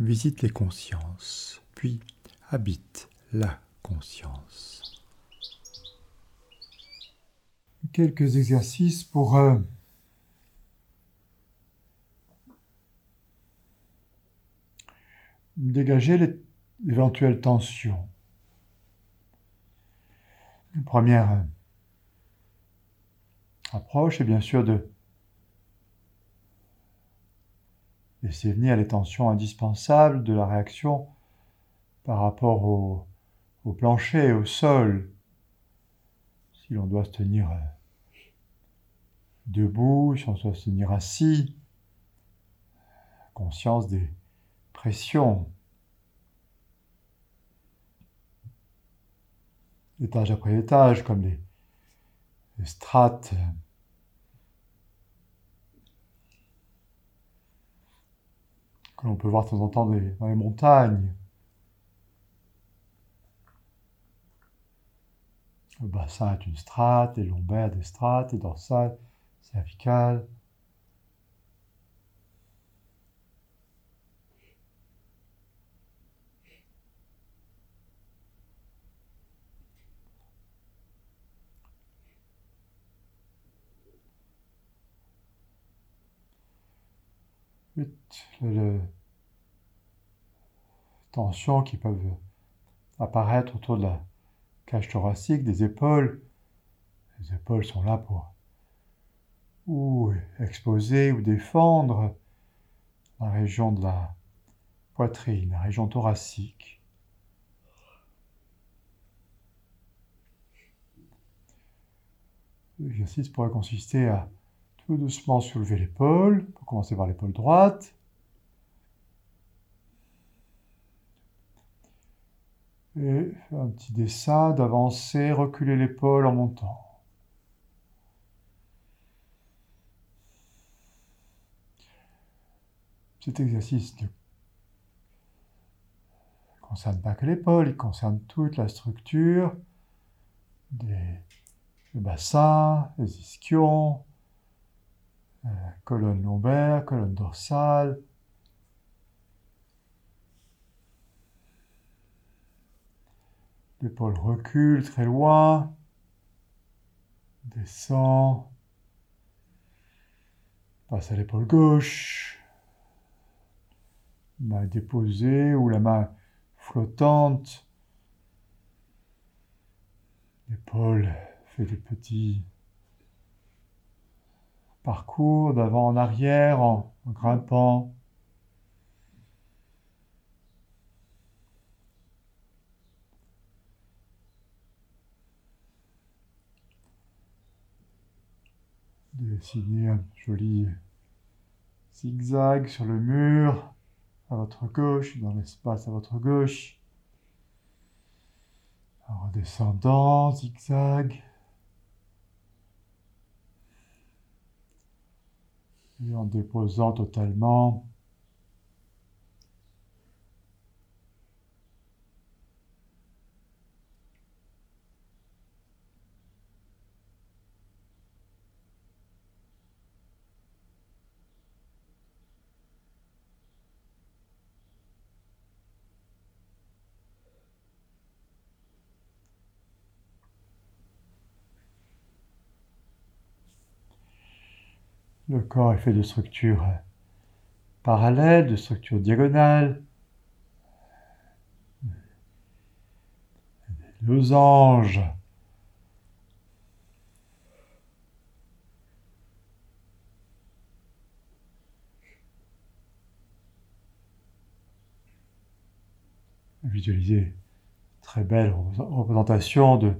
visite les consciences, puis habite la conscience. Quelques exercices pour euh, dégager l'éventuelle tension. Une première euh, approche est bien sûr de laisser venir les tensions indispensables de la réaction par rapport au, au plancher, au sol. Si l'on doit se tenir euh, debout, si on doit se tenir assis, conscience des pressions étage après étage, comme les, strates. Que l'on peut voir de temps en temps dans les montagnes. Le bassin est une strate, les lombaires des strates, les dorsales, cervicales. Les tensions qui peuvent apparaître autour de la cage thoracique, des épaules. Les épaules sont là pour ou exposer ou défendre la région de la poitrine, la région thoracique. L'exercice pourrait consister à doucement soulever l'épaule, pour commencer par l'épaule droite. Et un petit dessin d'avancer, reculer l'épaule en montant. Cet exercice ne concerne pas que l'épaule, il concerne toute la structure des bassins, les ischions, colonne lombaire, colonne dorsale. L'épaule recule très loin, descend, passe à l'épaule gauche, main déposée ou la main flottante. L'épaule fait des petits parcours d'avant en arrière en, grimpant. Dessiner un joli zigzag sur le mur à votre gauche, dans l'espace à votre gauche. En redescendant, zigzag. Et en déposant totalement Le corps est fait de structures parallèles, de structures diagonales, des losanges. Visualisez très belle représentation de,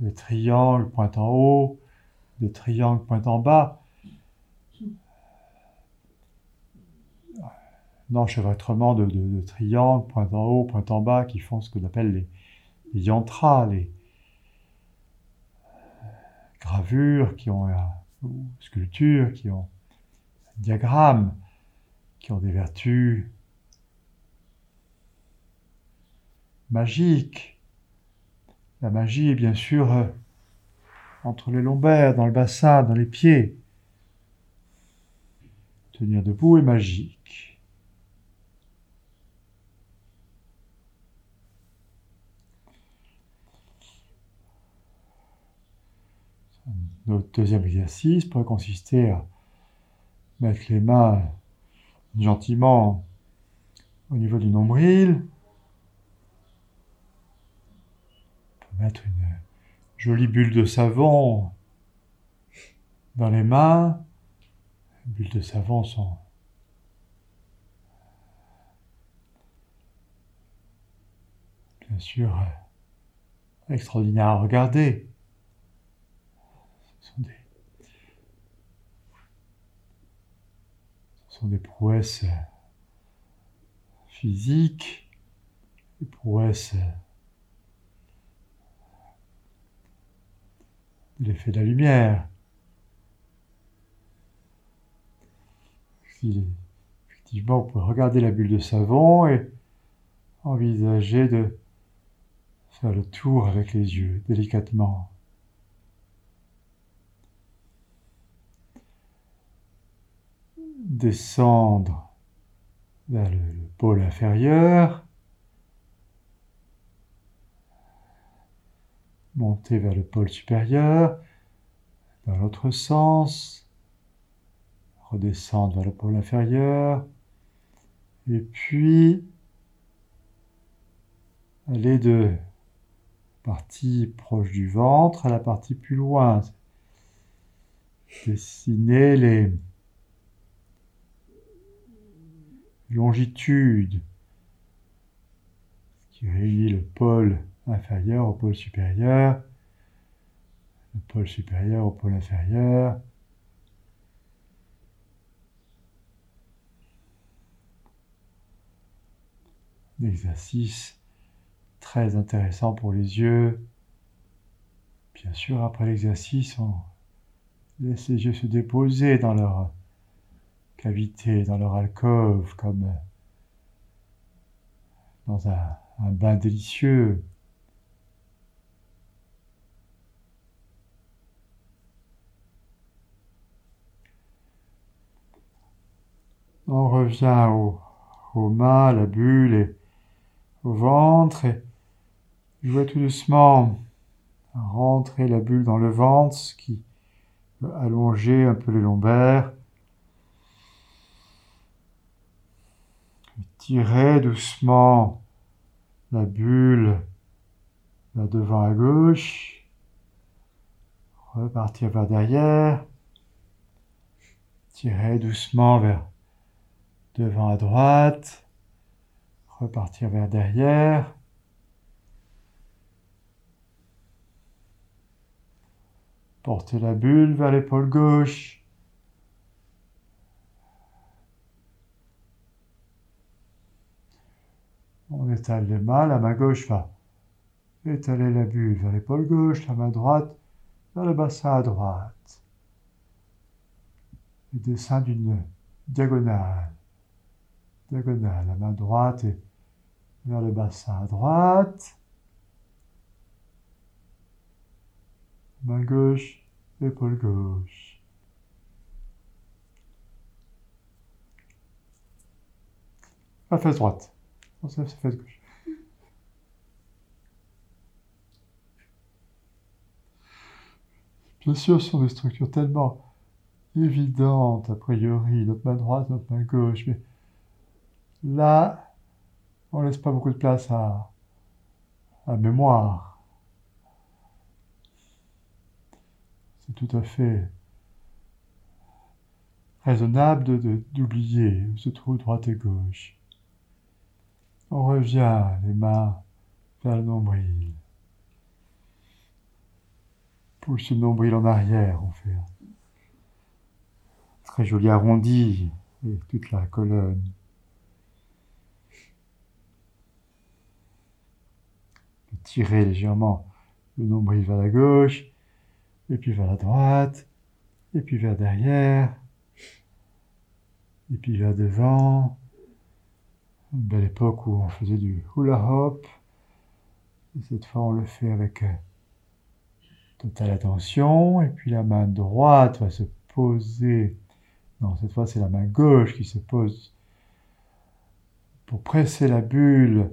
de triangles pointant en haut, de triangle point en bas. enchevêtrement de, de, triangles, point en haut, point en bas, qui font ce qu'on appelle les, yantras, les gravures qui ont ou sculptures qui ont un diagramme, qui ont des vertus magiques. La magie est bien sûr euh, entre les lombaires, dans le bassin, dans les pieds. Tenir debout est magique. Notre deuxième exercice pourrait consister à mettre les mains gentiment au niveau du nombril. On peut mettre une jolie bulle de savon dans les mains. Les bulles de savon sont bien sûr extraordinaires à regarder. Ce sont des, ce sont des prouesses physiques, des prouesses l'effet de la lumière. effectivement, vous pouvez regarder la bulle de savon et envisager de faire le tour avec les yeux, délicatement. Descendre vers le pôle inférieur. Monter vers le pôle supérieur, dans l'autre sens, redescendre vers le pôle inférieur, et puis aller de partie proche du ventre à la partie plus loin. Dessiner les longitudes qui réunit le pôle inférieur au pôle supérieur, le pôle supérieur au pôle inférieur. Un exercice très intéressant pour les yeux. Bien sûr, après l'exercice, on laisse les yeux se déposer dans leur cavité, dans leur alcôve, comme dans un, un bain délicieux. On revient au, aux mains, la bulle et au ventre. Je vais tout doucement rentrer la bulle dans le ventre, ce qui va allonger un peu les lombaires. Tirer doucement la bulle vers devant à gauche. Repartir vers derrière. Tirer doucement vers devant à droite, repartir vers derrière. Porter la bulle vers l'épaule gauche. On étale les mains, la main gauche va étaler la bulle vers l'épaule gauche, la main droite vers le bassin à droite. Le dessin d'une diagonale diagonale. La main droite et vers le bassin à droite. Main gauche, épaule gauche. La fesse droite. la fesse gauche. Bien sûr, ce sont des structures tellement évidentes, a priori, notre main droite, notre main gauche, mais Là, on laisse pas beaucoup de place à, la mémoire. C'est tout à fait raisonnable d'oublier de, où se trouve droite et gauche. On revient les mains vers le nombril. Pousse le nombril en arrière, on fait très joli arrondi et toute la colonne tirer légèrement le nombril vers la gauche, et puis vers la droite, et puis vers derrière, et puis vers devant. Une belle époque où on faisait du hula hop. Et cette fois, on le fait avec euh, totale attention. Et puis la main droite va se poser. Non, cette fois, c'est la main gauche qui se pose pour presser la bulle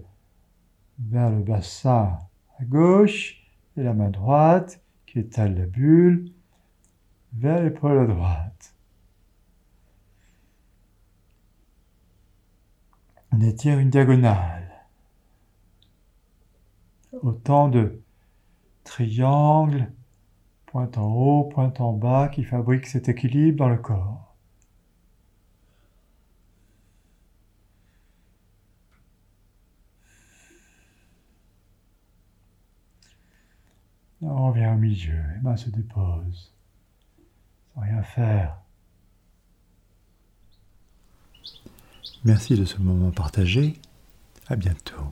vers le bassin à gauche et la main droite qui étale la bulle vers l'épaule à droite. On étire une diagonale. Autant de triangles, pointe en haut, pointe en bas, qui fabriquent cet équilibre dans le corps. On revient au milieu, les mains se déposent, sans rien faire. Merci de ce moment partagé. À bientôt.